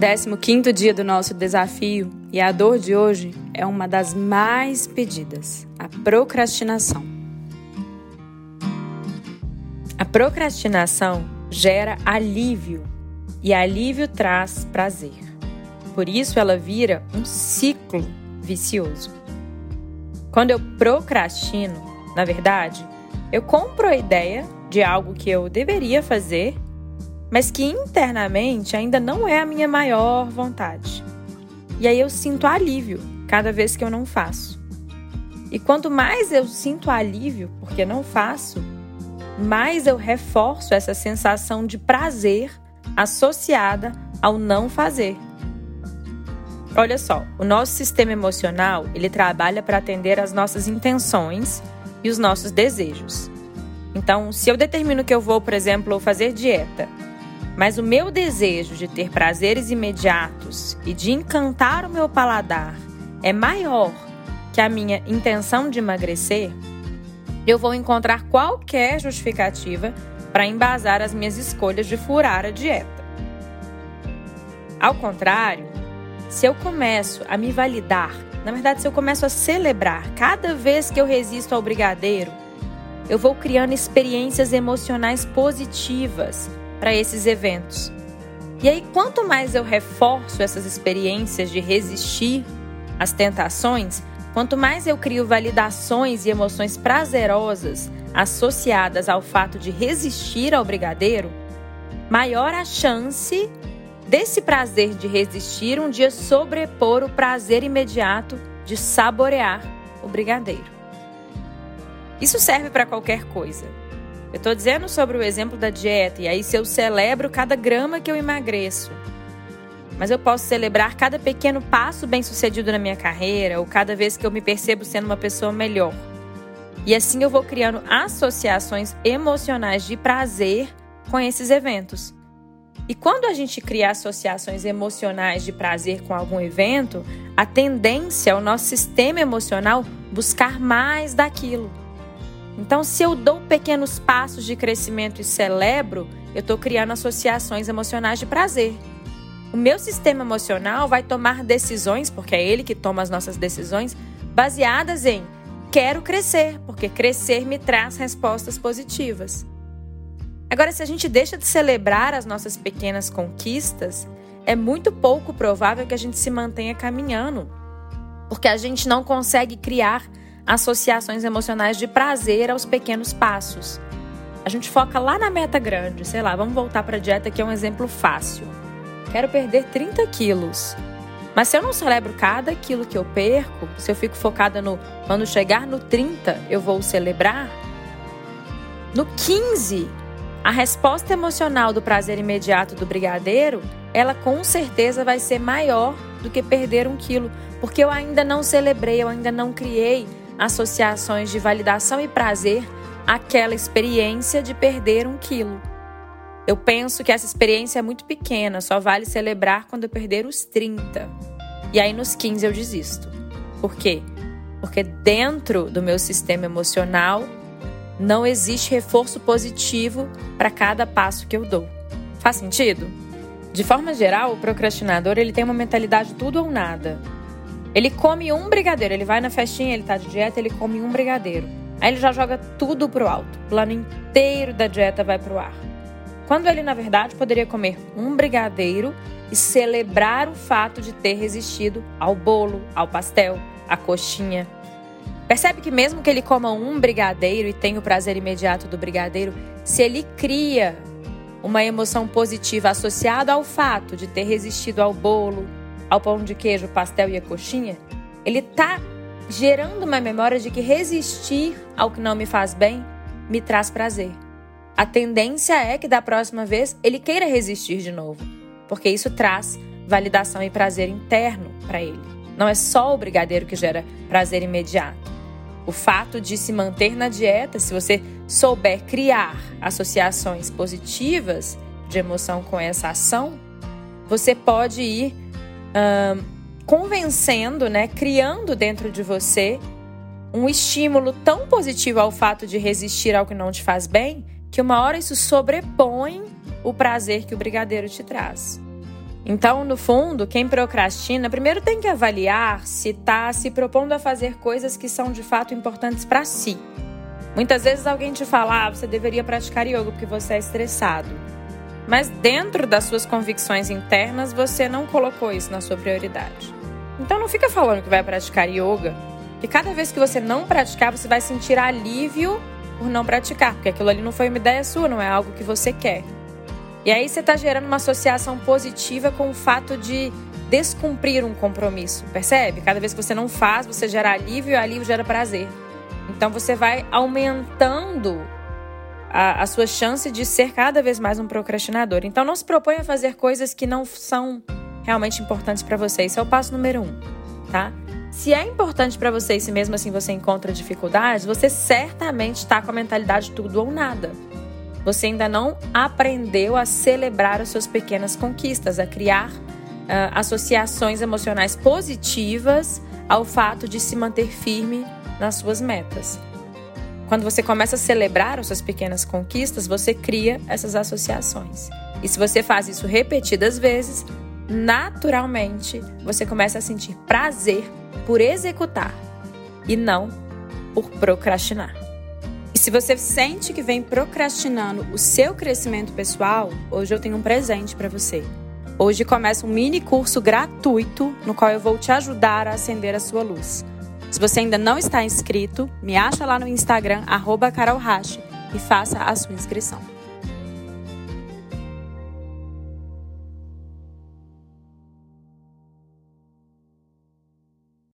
15 dia do nosso desafio e a dor de hoje é uma das mais pedidas: a procrastinação. A procrastinação gera alívio e alívio traz prazer. Por isso ela vira um ciclo vicioso. Quando eu procrastino, na verdade, eu compro a ideia de algo que eu deveria fazer mas que internamente ainda não é a minha maior vontade. E aí eu sinto alívio cada vez que eu não faço. E quanto mais eu sinto alívio porque não faço, mais eu reforço essa sensação de prazer associada ao não fazer. Olha só, o nosso sistema emocional, ele trabalha para atender às nossas intenções e os nossos desejos. Então, se eu determino que eu vou, por exemplo, fazer dieta, mas o meu desejo de ter prazeres imediatos e de encantar o meu paladar é maior que a minha intenção de emagrecer, eu vou encontrar qualquer justificativa para embasar as minhas escolhas de furar a dieta. Ao contrário, se eu começo a me validar, na verdade, se eu começo a celebrar cada vez que eu resisto ao brigadeiro, eu vou criando experiências emocionais positivas para esses eventos. E aí, quanto mais eu reforço essas experiências de resistir às tentações, quanto mais eu crio validações e emoções prazerosas associadas ao fato de resistir ao brigadeiro, maior a chance desse prazer de resistir um dia sobrepor o prazer imediato de saborear o brigadeiro. Isso serve para qualquer coisa. Eu estou dizendo sobre o exemplo da dieta, e aí se eu celebro cada grama que eu emagreço. Mas eu posso celebrar cada pequeno passo bem sucedido na minha carreira, ou cada vez que eu me percebo sendo uma pessoa melhor. E assim eu vou criando associações emocionais de prazer com esses eventos. E quando a gente cria associações emocionais de prazer com algum evento, a tendência é o nosso sistema emocional buscar mais daquilo. Então, se eu dou pequenos passos de crescimento e celebro, eu estou criando associações emocionais de prazer. O meu sistema emocional vai tomar decisões, porque é ele que toma as nossas decisões, baseadas em quero crescer, porque crescer me traz respostas positivas. Agora, se a gente deixa de celebrar as nossas pequenas conquistas, é muito pouco provável que a gente se mantenha caminhando, porque a gente não consegue criar associações emocionais de prazer aos pequenos passos. A gente foca lá na meta grande, sei lá, vamos voltar para a dieta que é um exemplo fácil. Quero perder 30 quilos. Mas se eu não celebro cada quilo que eu perco, se eu fico focada no quando chegar no 30 eu vou celebrar, no 15 a resposta emocional do prazer imediato do brigadeiro, ela com certeza vai ser maior do que perder um quilo, porque eu ainda não celebrei, eu ainda não criei associações de validação e prazer àquela experiência de perder um quilo. Eu penso que essa experiência é muito pequena, só vale celebrar quando eu perder os 30. E aí nos 15 eu desisto. Por quê? Porque dentro do meu sistema emocional não existe reforço positivo para cada passo que eu dou. Faz sentido? De forma geral, o procrastinador ele tem uma mentalidade tudo ou nada. Ele come um brigadeiro, ele vai na festinha, ele tá de dieta, ele come um brigadeiro. Aí ele já joga tudo pro alto. O plano inteiro da dieta vai pro ar. Quando ele, na verdade, poderia comer um brigadeiro e celebrar o fato de ter resistido ao bolo, ao pastel, à coxinha. Percebe que mesmo que ele coma um brigadeiro e tenha o prazer imediato do brigadeiro, se ele cria uma emoção positiva associada ao fato de ter resistido ao bolo, ao pão de queijo, pastel e a coxinha, ele está gerando uma memória de que resistir ao que não me faz bem me traz prazer. A tendência é que da próxima vez ele queira resistir de novo, porque isso traz validação e prazer interno para ele. Não é só o brigadeiro que gera prazer imediato. O fato de se manter na dieta, se você souber criar associações positivas de emoção com essa ação, você pode ir convencendo, né, criando dentro de você um estímulo tão positivo ao fato de resistir ao que não te faz bem, que uma hora isso sobrepõe o prazer que o brigadeiro te traz. Então, no fundo, quem procrastina primeiro tem que avaliar se está se propondo a fazer coisas que são de fato importantes para si. Muitas vezes alguém te fala, ah, você deveria praticar yoga porque você é estressado. Mas dentro das suas convicções internas, você não colocou isso na sua prioridade. Então não fica falando que vai praticar yoga, que cada vez que você não praticar, você vai sentir alívio por não praticar, porque aquilo ali não foi uma ideia sua, não é algo que você quer. E aí você está gerando uma associação positiva com o fato de descumprir um compromisso, percebe? Cada vez que você não faz, você gera alívio e alívio gera prazer. Então você vai aumentando a, a sua chance de ser cada vez mais um procrastinador. Então não se proponha a fazer coisas que não são realmente importantes para você. Esse é o passo número um, tá? Se é importante para você e se mesmo assim você encontra dificuldades, você certamente está com a mentalidade tudo ou nada. Você ainda não aprendeu a celebrar as suas pequenas conquistas, a criar uh, associações emocionais positivas ao fato de se manter firme nas suas metas. Quando você começa a celebrar as suas pequenas conquistas, você cria essas associações. E se você faz isso repetidas vezes, naturalmente você começa a sentir prazer por executar e não por procrastinar. E se você sente que vem procrastinando o seu crescimento pessoal, hoje eu tenho um presente para você. Hoje começa um mini curso gratuito no qual eu vou te ajudar a acender a sua luz. Se você ainda não está inscrito, me acha lá no Instagram, arroba e faça a sua inscrição.